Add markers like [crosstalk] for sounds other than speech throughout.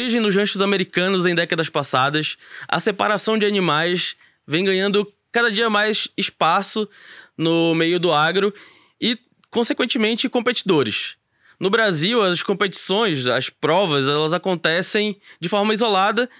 origem nos ranchos americanos em décadas passadas, a separação de animais vem ganhando cada dia mais espaço no meio do agro e, consequentemente, competidores. No Brasil, as competições, as provas, elas acontecem de forma isolada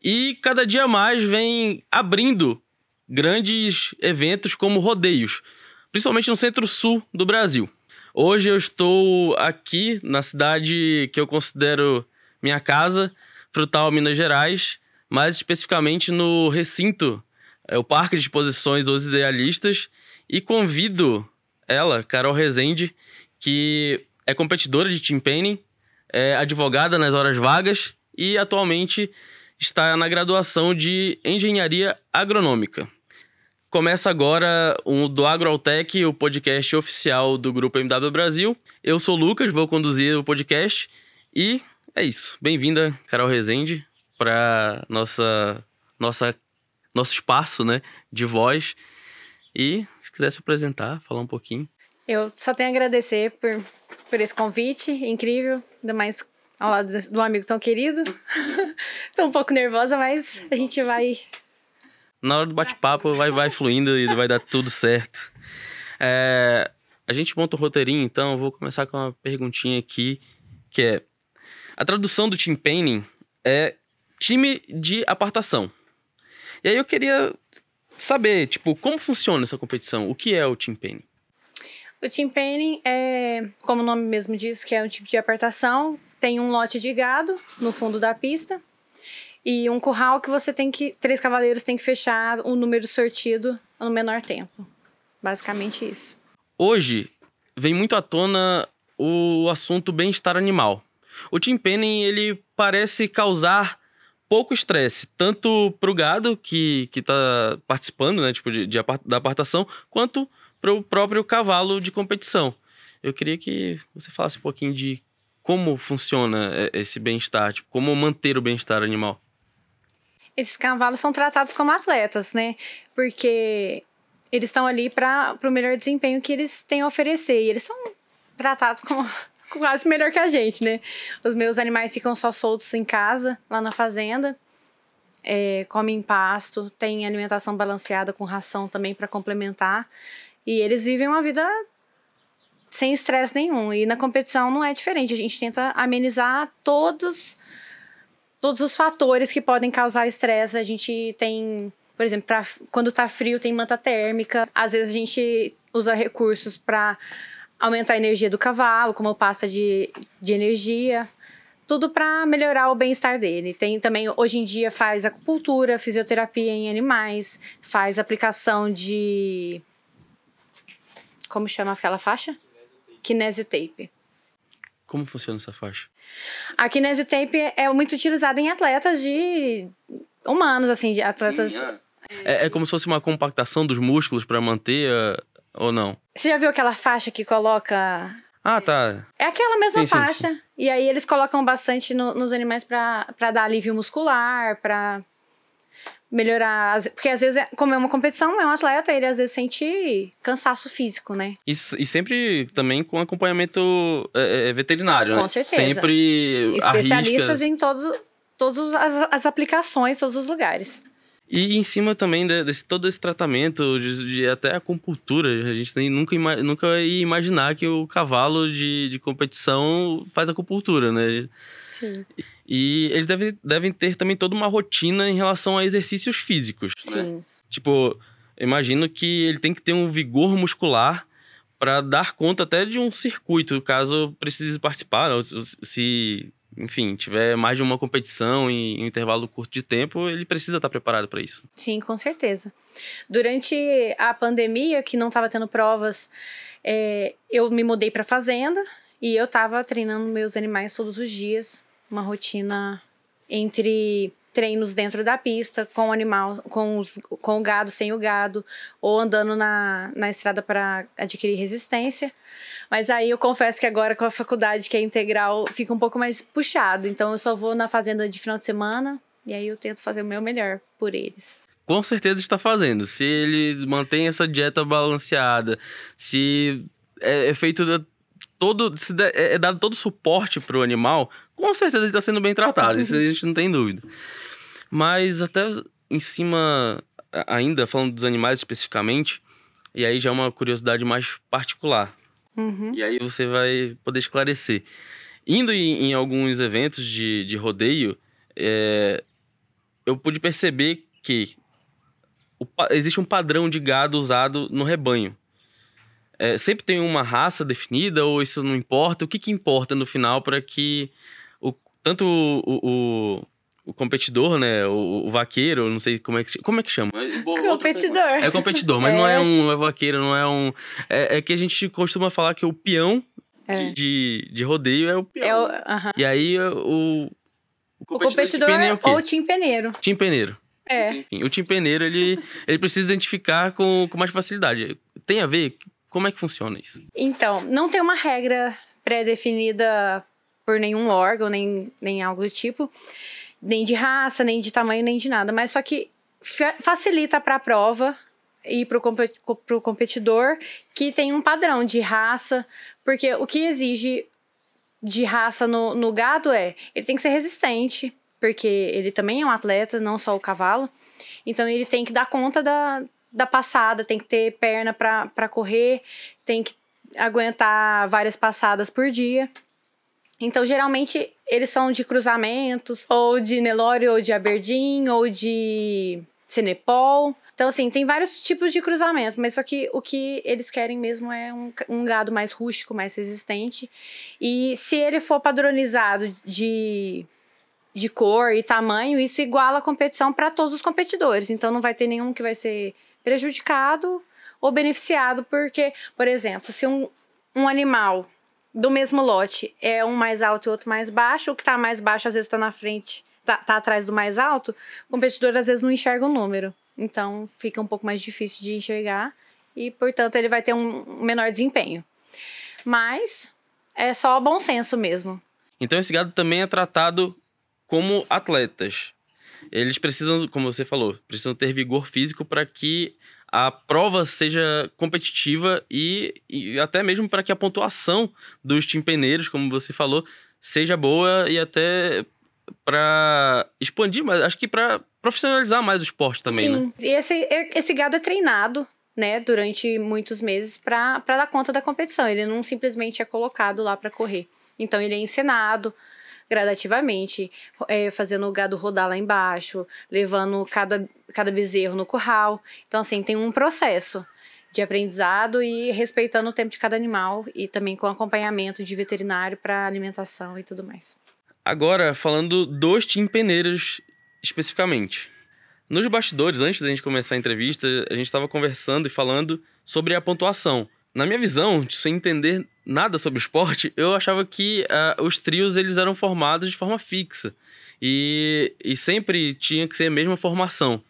e cada dia mais vem abrindo grandes eventos como rodeios, principalmente no centro-sul do Brasil. Hoje eu estou aqui na cidade que eu considero minha casa, Frutal, Minas Gerais, mais especificamente no recinto, é o Parque de Exposições Os Idealistas, e convido ela, Carol Rezende, que é competidora de team painting, é advogada nas horas vagas e atualmente está na graduação de Engenharia Agronômica. Começa agora o do AgroAutec, o podcast oficial do Grupo MW Brasil. Eu sou o Lucas, vou conduzir o podcast e é isso. Bem-vinda, Carol Rezende, para nossa nossa nosso espaço, né, de voz. E se quiser se apresentar, falar um pouquinho. Eu só tenho a agradecer por, por esse convite incrível, ainda mais ao lado do amigo tão querido. [laughs] Tô um pouco nervosa, mas a gente vai na hora do bate-papo vai, vai fluindo e vai dar tudo certo. É, a gente monta o roteirinho, então eu vou começar com uma perguntinha aqui, que é... A tradução do team painting é time de apartação. E aí eu queria saber, tipo, como funciona essa competição? O que é o team painting? O team painting é, como o nome mesmo diz, que é um tipo de apartação. Tem um lote de gado no fundo da pista e um curral que você tem que. Três cavaleiros tem que fechar o um número sortido no menor tempo. Basicamente isso. Hoje vem muito à tona o assunto bem-estar animal. O Tim Penning, ele parece causar pouco estresse, tanto para o gado que, que tá participando, né, tipo, de, de, da apartação, quanto para o próprio cavalo de competição. Eu queria que você falasse um pouquinho de como funciona é, esse bem-estar, tipo, como manter o bem-estar animal esses cavalos são tratados como atletas, né? Porque eles estão ali para o melhor desempenho que eles têm a oferecer. E eles são tratados como quase melhor que a gente, né? Os meus animais ficam só soltos em casa, lá na fazenda. É, comem pasto, tem alimentação balanceada com ração também para complementar. E eles vivem uma vida sem estresse nenhum. E na competição não é diferente. A gente tenta amenizar todos todos os fatores que podem causar estresse. A gente tem, por exemplo, pra, quando tá frio, tem manta térmica. Às vezes a gente usa recursos para aumentar a energia do cavalo, como pasta de, de energia. Tudo para melhorar o bem-estar dele. Tem também, hoje em dia, faz acupuntura, fisioterapia em animais, faz aplicação de. Como chama aquela faixa? Kinesiotape. Como funciona essa faixa? A kinesiotape é muito utilizada em atletas de humanos, assim, de atletas. Sim, é. é. é. como se fosse uma compactação dos músculos para manter uh, ou não? Você já viu aquela faixa que coloca. Ah, tá. É aquela mesma sim, faixa. Sim, sim. E aí eles colocam bastante no, nos animais para dar alívio muscular, para melhorar. Porque às vezes, é, como é uma competição, é um atleta, ele às vezes sente cansaço físico, né? E, e sempre também com acompanhamento é, é, é veterinário, com né? certeza. Sempre. Especialistas em todos, todas as, as aplicações, todos os lugares. E em cima também desse todo esse tratamento, de, de até acupuntura, a gente nem, nunca, nunca ia imaginar que o cavalo de, de competição faz acupuntura, né? Sim. E eles devem, devem ter também toda uma rotina em relação a exercícios físicos. Né? Sim. Né? Tipo, imagino que ele tem que ter um vigor muscular para dar conta até de um circuito, caso precise participar, se enfim, tiver mais de uma competição em um intervalo curto de tempo, ele precisa estar preparado para isso. Sim, com certeza. Durante a pandemia, que não estava tendo provas, é, eu me mudei para fazenda e eu estava treinando meus animais todos os dias, uma rotina entre treinos dentro da pista, com o animal, com, os, com o gado, sem o gado, ou andando na, na estrada para adquirir resistência. Mas aí eu confesso que agora com a faculdade, que é integral, fica um pouco mais puxado. Então eu só vou na fazenda de final de semana e aí eu tento fazer o meu melhor por eles. Com certeza está fazendo. Se ele mantém essa dieta balanceada, se é, é feito todo se é, é dado todo suporte pro animal, com certeza ele está sendo bem tratado, isso a gente não tem dúvida. Mas até em cima, ainda falando dos animais especificamente, e aí já é uma curiosidade mais particular. Uhum. E aí você vai poder esclarecer. Indo em, em alguns eventos de, de rodeio, é, eu pude perceber que o, existe um padrão de gado usado no rebanho. É, sempre tem uma raça definida ou isso não importa? O que, que importa no final para que o, tanto o, o, o competidor, né, o, o, vaqueiro, não sei como é que como é que chama? Competidor. É competidor, mas [laughs] é. não é um não é vaqueiro, não é um é, é, que a gente costuma falar que o peão é. de, de, de, rodeio é o peão. É o, uh -huh. E aí o o competidor, o competidor é o ou tim peneiro. Tim peneiro. É. Enfim, o tim peneiro ele ele precisa identificar com, com mais facilidade. Tem a ver como é que funciona isso? Então, não tem uma regra pré-definida por nenhum órgão, nem, nem algo do tipo, nem de raça, nem de tamanho, nem de nada, mas só que facilita para a prova e para o competidor que tem um padrão de raça, porque o que exige de raça no, no gado é ele tem que ser resistente, porque ele também é um atleta, não só o cavalo, então ele tem que dar conta da, da passada, tem que ter perna para correr, tem que aguentar várias passadas por dia. Então, geralmente, eles são de cruzamentos, ou de Nelore, ou de Aberdeen, ou de Cenepol. Então, assim, tem vários tipos de cruzamento, mas só que o que eles querem mesmo é um, um gado mais rústico, mais resistente. E se ele for padronizado de de cor e tamanho, isso iguala a competição para todos os competidores. Então não vai ter nenhum que vai ser prejudicado ou beneficiado, porque, por exemplo, se um, um animal do mesmo lote é um mais alto e outro mais baixo, o que está mais baixo às vezes está na frente, está tá atrás do mais alto, o competidor às vezes não enxerga o número. Então fica um pouco mais difícil de enxergar e, portanto, ele vai ter um menor desempenho. Mas é só bom senso mesmo. Então esse gado também é tratado como atletas eles precisam, como você falou, precisam ter vigor físico para que a prova seja competitiva e, e até mesmo para que a pontuação dos timpeneiros, como você falou, seja boa e até para expandir, mas acho que para profissionalizar mais o esporte também, Sim. né? e esse, esse gado é treinado, né, durante muitos meses para dar conta da competição. Ele não simplesmente é colocado lá para correr. Então ele é ensinado, gradativamente, é, fazendo o gado rodar lá embaixo, levando cada, cada bezerro no curral. Então, assim, tem um processo de aprendizado e respeitando o tempo de cada animal e também com acompanhamento de veterinário para alimentação e tudo mais. Agora, falando dos timpeneiros especificamente. Nos bastidores, antes da gente começar a entrevista, a gente estava conversando e falando sobre a pontuação. Na minha visão, sem entender nada sobre esporte, eu achava que uh, os trios eles eram formados de forma fixa. E, e sempre tinha que ser a mesma formação.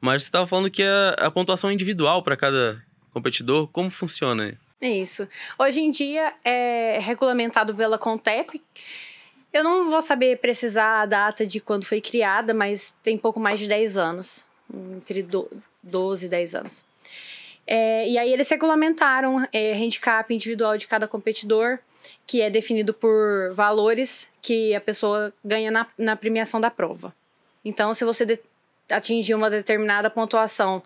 Mas você estava falando que a, a pontuação é individual para cada competidor. Como funciona? Isso. Hoje em dia é regulamentado pela Contep. Eu não vou saber precisar a data de quando foi criada, mas tem pouco mais de 10 anos. Entre 12 e 10 anos. É, e aí eles regulamentaram é, handicap individual de cada competidor, que é definido por valores que a pessoa ganha na, na premiação da prova. Então, se você atingir uma determinada pontuação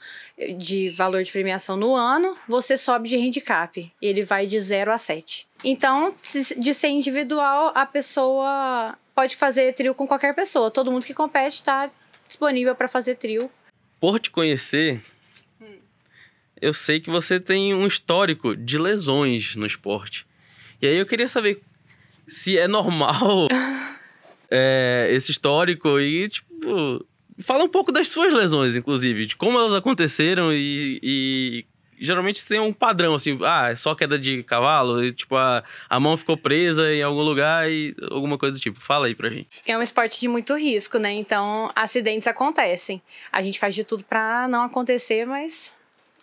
de valor de premiação no ano, você sobe de handicap. Ele vai de 0 a 7. Então, de ser individual, a pessoa pode fazer trio com qualquer pessoa. Todo mundo que compete está disponível para fazer trio. Por te conhecer, eu sei que você tem um histórico de lesões no esporte. E aí eu queria saber se é normal [laughs] é, esse histórico e, tipo, fala um pouco das suas lesões, inclusive, de como elas aconteceram e, e geralmente tem um padrão, assim, ah, é só queda de cavalo, e, tipo, a, a mão ficou presa em algum lugar e alguma coisa do tipo. Fala aí pra gente. É um esporte de muito risco, né? Então, acidentes acontecem. A gente faz de tudo para não acontecer, mas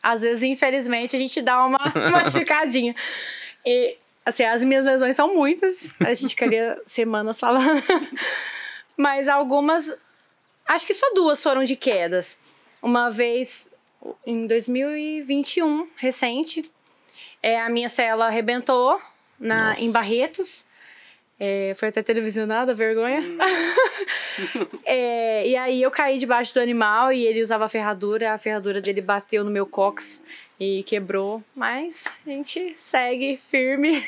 às vezes, infelizmente, a gente dá uma [laughs] machucadinha. E, assim, as minhas lesões são muitas. A gente ficaria [laughs] semanas falando. [laughs] Mas algumas. Acho que só duas foram de quedas. Uma vez em 2021, recente, é, a minha cela arrebentou na, em Barretos. É, foi até televisionada, vergonha. Hum. [laughs] é, e aí eu caí debaixo do animal e ele usava a ferradura, a ferradura dele bateu no meu cox e quebrou, mas a gente segue firme.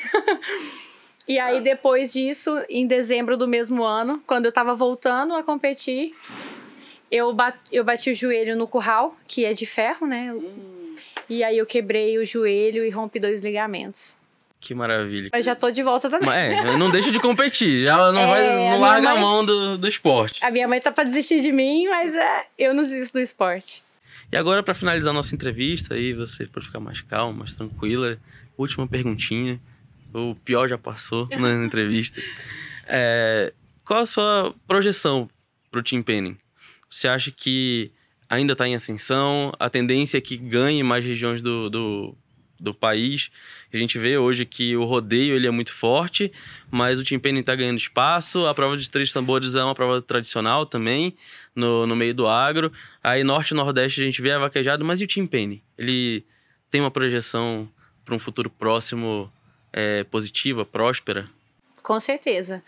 [laughs] e aí depois disso, em dezembro do mesmo ano, quando eu tava voltando a competir, eu bati, eu bati o joelho no curral, que é de ferro, né? Hum. E aí eu quebrei o joelho e rompi dois ligamentos. Que maravilha. Mas já tô de volta também. É, não deixa de competir. Já não, é, vai, não larga mãe, a mão do, do esporte. A minha mãe tá pra desistir de mim, mas é, eu não desisto do esporte. E agora, para finalizar nossa entrevista, aí você pode ficar mais calma, mais tranquila, última perguntinha. O pior já passou na [laughs] entrevista. É, qual a sua projeção pro Team Penning? Você acha que ainda está em ascensão? A tendência é que ganhe mais regiões do, do do país. A gente vê hoje que o rodeio ele é muito forte, mas o timpani está ganhando espaço. A prova de três tambores é uma prova tradicional também, no, no meio do agro. Aí norte e nordeste a gente vê a vaquejada, mas e o timpani? Ele tem uma projeção para um futuro próximo é, positiva, próspera? Com certeza.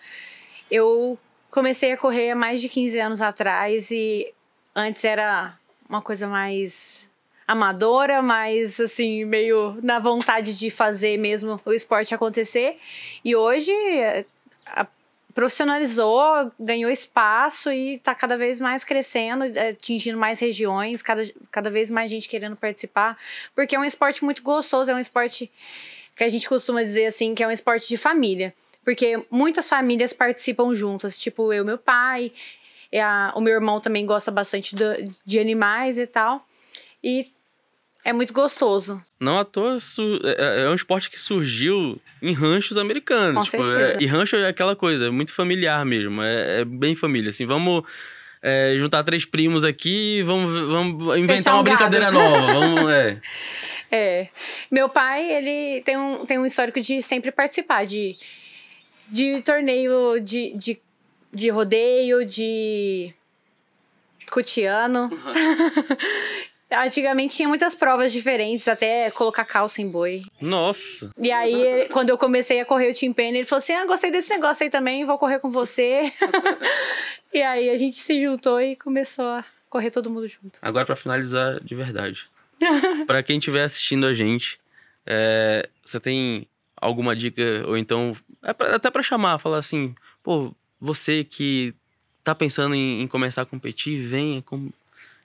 Eu comecei a correr há mais de 15 anos atrás e antes era uma coisa mais amadora, mas assim, meio na vontade de fazer mesmo o esporte acontecer. E hoje a, profissionalizou, ganhou espaço e está cada vez mais crescendo, é, atingindo mais regiões, cada, cada vez mais gente querendo participar, porque é um esporte muito gostoso, é um esporte que a gente costuma dizer assim, que é um esporte de família. Porque muitas famílias participam juntas, tipo eu, meu pai, a, o meu irmão também gosta bastante do, de animais e tal. E é muito gostoso. Não à toa, é, é, é um esporte que surgiu em ranchos americanos. Com tipo, certeza. É, e rancho é aquela coisa, é muito familiar mesmo. É, é bem família. Assim, vamos é, juntar três primos aqui e vamos, vamos inventar um uma brincadeira nova. Vamos, é. [laughs] é. Meu pai, ele tem um, tem um histórico de sempre participar de, de torneio de, de, de rodeio, de cutiano. Uhum. [laughs] Antigamente tinha muitas provas diferentes, até colocar calça em boi. Nossa! E aí, quando eu comecei a correr o Team Penny, ele falou assim: Ah, gostei desse negócio aí também, vou correr com você. [laughs] e aí a gente se juntou e começou a correr todo mundo junto. Agora, para finalizar de verdade. [laughs] para quem estiver assistindo a gente, é, você tem alguma dica, ou então, é pra, até para chamar, falar assim, pô, você que tá pensando em, em começar a competir, venha, com,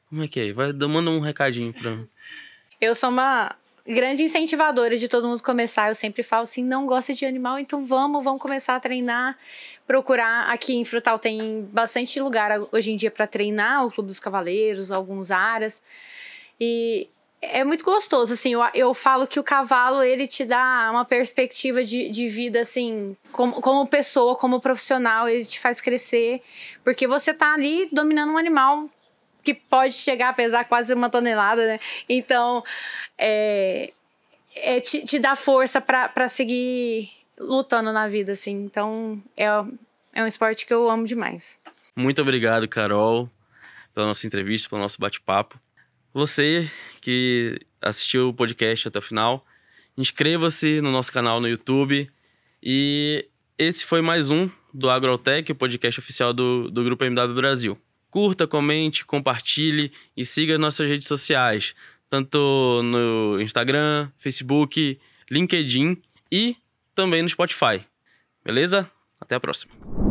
como é que é? Vai, manda um recadinho pra. [laughs] Eu sou uma grande incentivadora de todo mundo começar. Eu sempre falo assim: não gosta de animal, então vamos, vamos começar a treinar. Procurar. Aqui em Frutal tem bastante lugar hoje em dia para treinar o Clube dos Cavaleiros, alguns áreas. E é muito gostoso, assim, eu, eu falo que o cavalo, ele te dá uma perspectiva de, de vida, assim, como, como pessoa, como profissional, ele te faz crescer, porque você tá ali dominando um animal que pode chegar a pesar quase uma tonelada, né? Então, é, é te, te dá força para seguir lutando na vida, assim. Então, é, é um esporte que eu amo demais. Muito obrigado, Carol, pela nossa entrevista, pelo nosso bate-papo. Você que assistiu o podcast até o final, inscreva-se no nosso canal no YouTube. E esse foi mais um do AgroTech, o podcast oficial do, do Grupo MW Brasil. Curta, comente, compartilhe e siga nossas redes sociais, tanto no Instagram, Facebook, LinkedIn e também no Spotify. Beleza? Até a próxima.